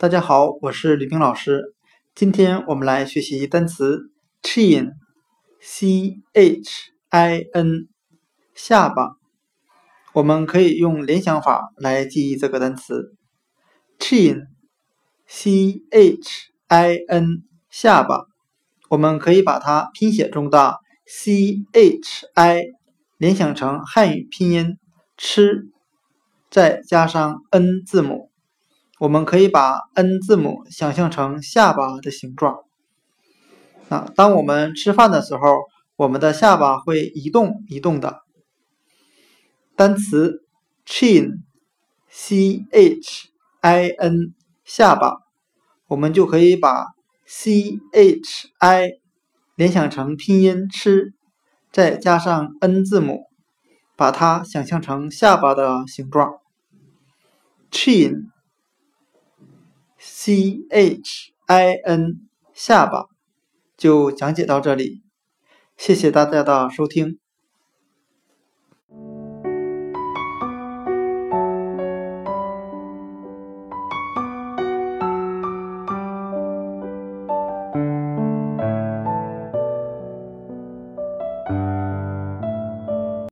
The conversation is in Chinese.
大家好，我是李冰老师。今天我们来学习单词 chin，c h i n，下巴。我们可以用联想法来记忆这个单词 chin，c h i n，下巴。我们可以把它拼写中的 c h i 联想成汉语拼音吃，再加上 n 字母。我们可以把 N 字母想象成下巴的形状。那当我们吃饭的时候，我们的下巴会移动移动的。单词 chin，c h i n，下巴，我们就可以把 c h i 联想成拼音吃，再加上 N 字母，把它想象成下巴的形状。chin。C H I N 下巴就讲解到这里，谢谢大家的收听。